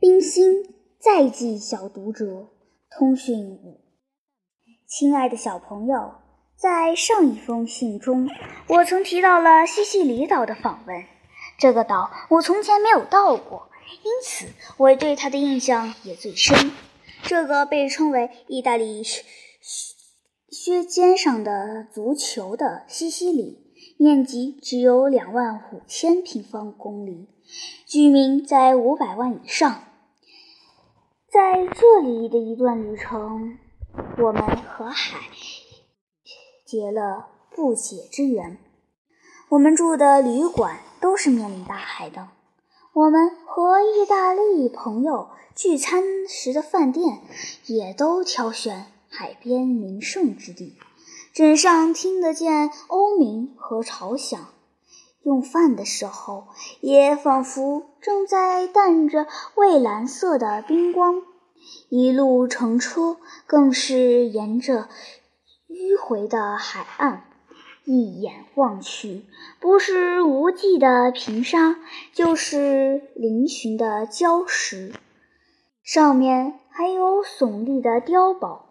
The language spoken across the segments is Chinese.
冰心再寄小读者，通讯五。亲爱的小朋友，在上一封信中，我曾提到了西西里岛的访问。这个岛我从前没有到过，因此我对它的印象也最深。这个被称为意大利靴靴尖上的足球的西西里，面积只有两万五千平方公里，居民在五百万以上。在这里的一段旅程，我们和海结了不解之缘。我们住的旅馆都是面临大海的。我们和意大利朋友聚餐时的饭店也都挑选海边名胜之地，枕上听得见鸥鸣和潮响。用饭的时候，也仿佛正在淡着蔚蓝色的冰光。一路乘车，更是沿着迂回的海岸，一眼望去，不是无际的平沙，就是嶙峋的礁石，上面还有耸立的碉堡。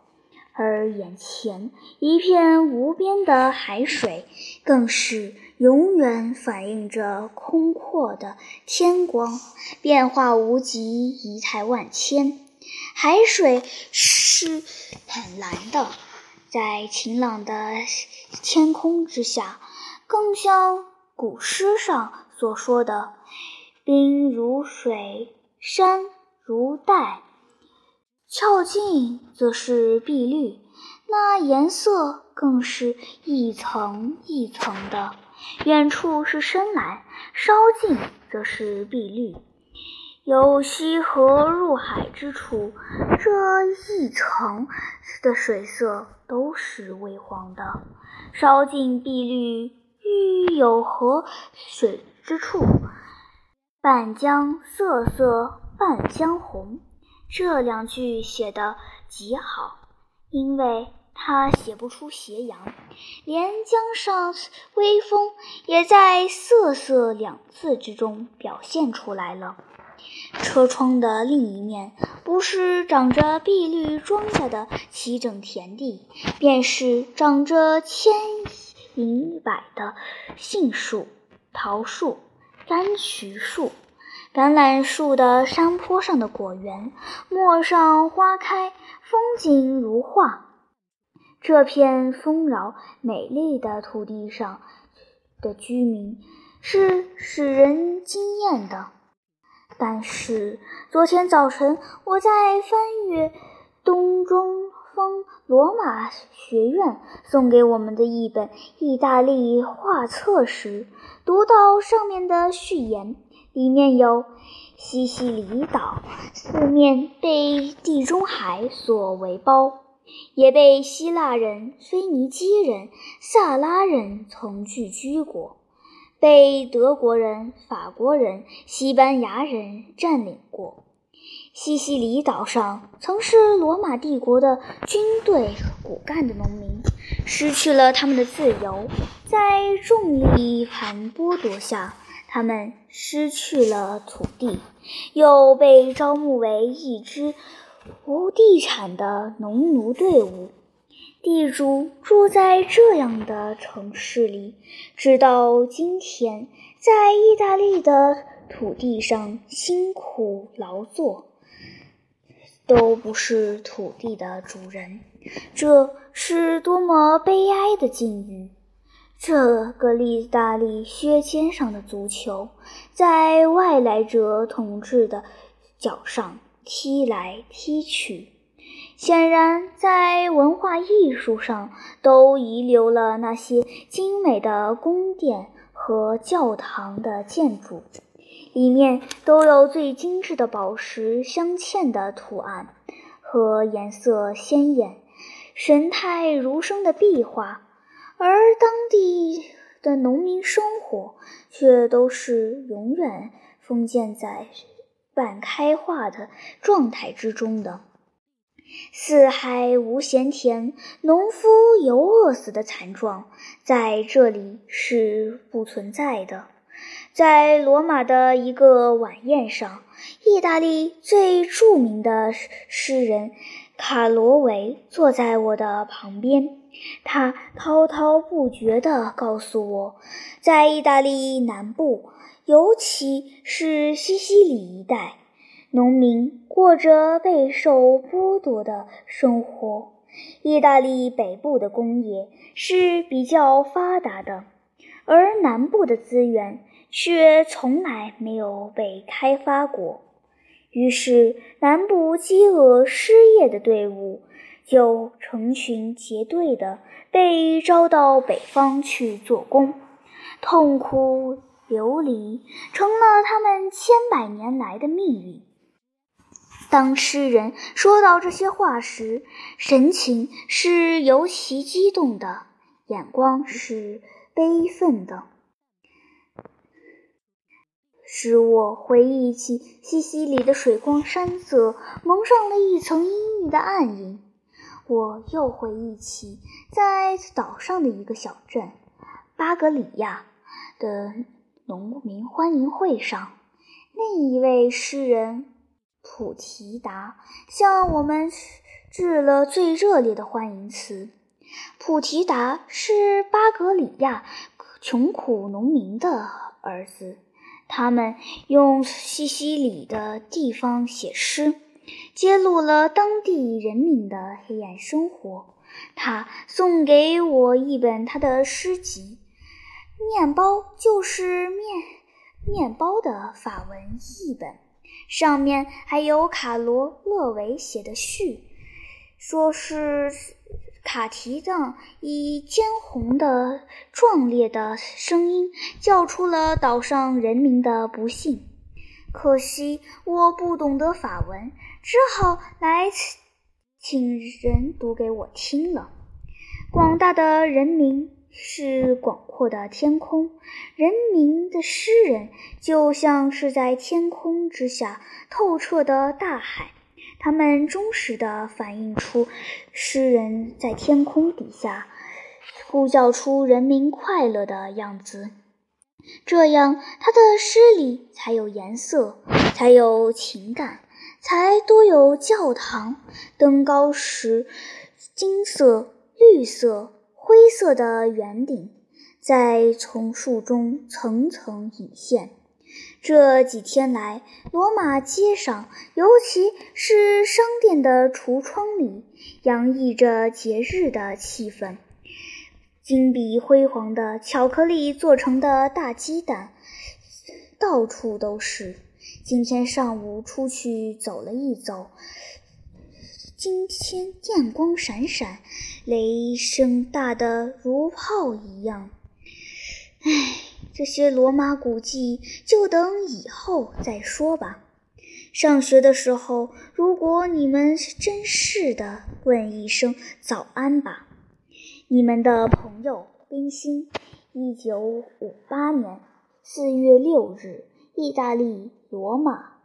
而眼前一片无边的海水，更是永远反映着空阔的天光，变化无极，仪态万千。海水是很蓝的，在晴朗的天空之下，更像古诗上所说的“冰如水，山如黛”。靠近则是碧绿，那颜色更是一层一层的；远处是深蓝，稍近则是碧绿。由西河入海之处，这一层的水色都是微黄的；稍近碧绿，欲有河水之处，半江瑟瑟半江红。这两句写得极好，因为他写不出斜阳，连江上微风也在“瑟瑟”两字之中表现出来了。车窗的另一面，不是长着碧绿庄稼的齐整田地，便是长着千银百的杏树、桃树、柑橘树。橄榄树的山坡上的果园，陌上花开，风景如画。这片丰饶美丽的土地上的居民，是使人惊艳的。但是昨天早晨，我在翻阅东中方罗马学院送给我们的一本意大利画册时，读到上面的序言。里面有西西里岛，四面被地中海所围包，也被希腊人、腓尼基人、萨拉人曾聚居过，被德国人、法国人、西班牙人占领过。西西里岛上曾是罗马帝国的军队骨干的农民，失去了他们的自由，在重力盘剥夺下。他们失去了土地，又被招募为一支无地产的农奴队伍。地主住在这样的城市里，直到今天，在意大利的土地上辛苦劳作，都不是土地的主人。这是多么悲哀的境遇！这个意大利削尖上的足球，在外来者统治的脚上踢来踢去，显然在文化艺术上都遗留了那些精美的宫殿和教堂的建筑，里面都有最精致的宝石镶嵌的图案和颜色鲜艳、神态如生的壁画。而当地的农民生活却都是永远封建在半开化的状态之中的。四海无闲田，农夫犹饿死的惨状在这里是不存在的。在罗马的一个晚宴上，意大利最著名的诗人卡罗维坐在我的旁边。他滔滔不绝地告诉我，在意大利南部，尤其是西西里一带，农民过着备受剥夺的生活。意大利北部的工业是比较发达的，而南部的资源却从来没有被开发过。于是，南部饥饿失业的队伍就成群结队的被招到北方去做工，痛苦流离成了他们千百年来的命运。当诗人说到这些话时，神情是尤其激动的，眼光是悲愤的，使我回忆起西西里的水光山色蒙上了一层阴郁的暗影。我又回忆起在岛上的一个小镇巴格里亚的农民欢迎会上，另一位诗人。普提达向我们致了最热烈的欢迎词。普提达是巴格里亚穷苦农民的儿子，他们用西西里的地方写诗，揭露了当地人民的黑暗生活。他送给我一本他的诗集，《面包就是面面包》的法文译本。上面还有卡罗勒维写的序，说是卡提藏以尖红的壮烈的声音叫出了岛上人民的不幸。可惜我不懂得法文，只好来请人读给我听了。广大的人民。是广阔的天空，人民的诗人就像是在天空之下透彻的大海，他们忠实地反映出诗人在天空底下呼叫出人民快乐的样子，这样他的诗里才有颜色，才有情感，才多有教堂登高时金色、绿色。灰色的圆顶在丛树中层层隐现。这几天来，罗马街上，尤其是商店的橱窗里，洋溢着节日的气氛。金碧辉煌的巧克力做成的大鸡蛋到处都是。今天上午出去走了一走。今天电光闪闪，雷声大得如炮一样。唉，这些罗马古迹就等以后再说吧。上学的时候，如果你们是真是的，问一声早安吧。你们的朋友冰心，一九五八年四月六日，意大利罗马。